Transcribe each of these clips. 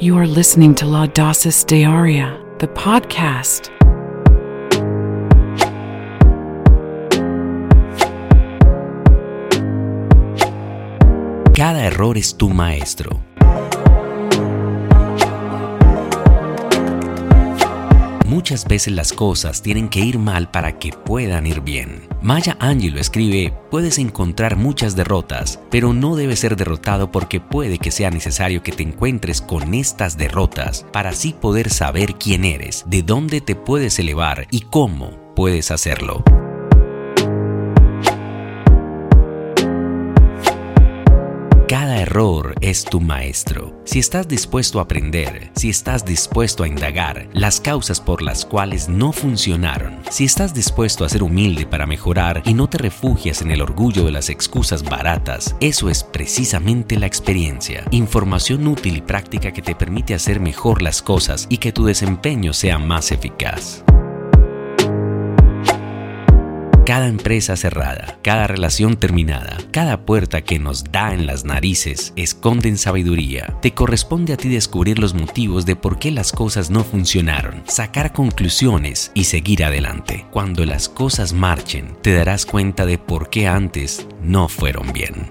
You are listening to La Dosis Diaria, the podcast. Cada error es tu maestro. Muchas veces las cosas tienen que ir mal para que puedan ir bien. Maya Angelou escribe, puedes encontrar muchas derrotas, pero no debes ser derrotado porque puede que sea necesario que te encuentres con estas derrotas para así poder saber quién eres, de dónde te puedes elevar y cómo puedes hacerlo. Error es tu maestro. Si estás dispuesto a aprender, si estás dispuesto a indagar las causas por las cuales no funcionaron, si estás dispuesto a ser humilde para mejorar y no te refugias en el orgullo de las excusas baratas, eso es precisamente la experiencia. Información útil y práctica que te permite hacer mejor las cosas y que tu desempeño sea más eficaz. Cada empresa cerrada, cada relación terminada, cada puerta que nos da en las narices esconden sabiduría. Te corresponde a ti descubrir los motivos de por qué las cosas no funcionaron, sacar conclusiones y seguir adelante. Cuando las cosas marchen, te darás cuenta de por qué antes no fueron bien.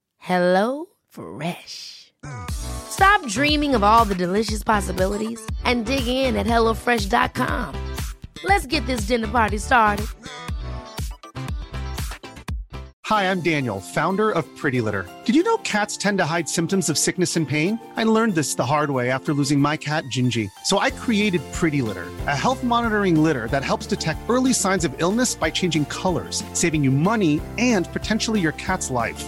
Hello Fresh. Stop dreaming of all the delicious possibilities and dig in at HelloFresh.com. Let's get this dinner party started. Hi, I'm Daniel, founder of Pretty Litter. Did you know cats tend to hide symptoms of sickness and pain? I learned this the hard way after losing my cat, Gingy. So I created Pretty Litter, a health monitoring litter that helps detect early signs of illness by changing colors, saving you money and potentially your cat's life.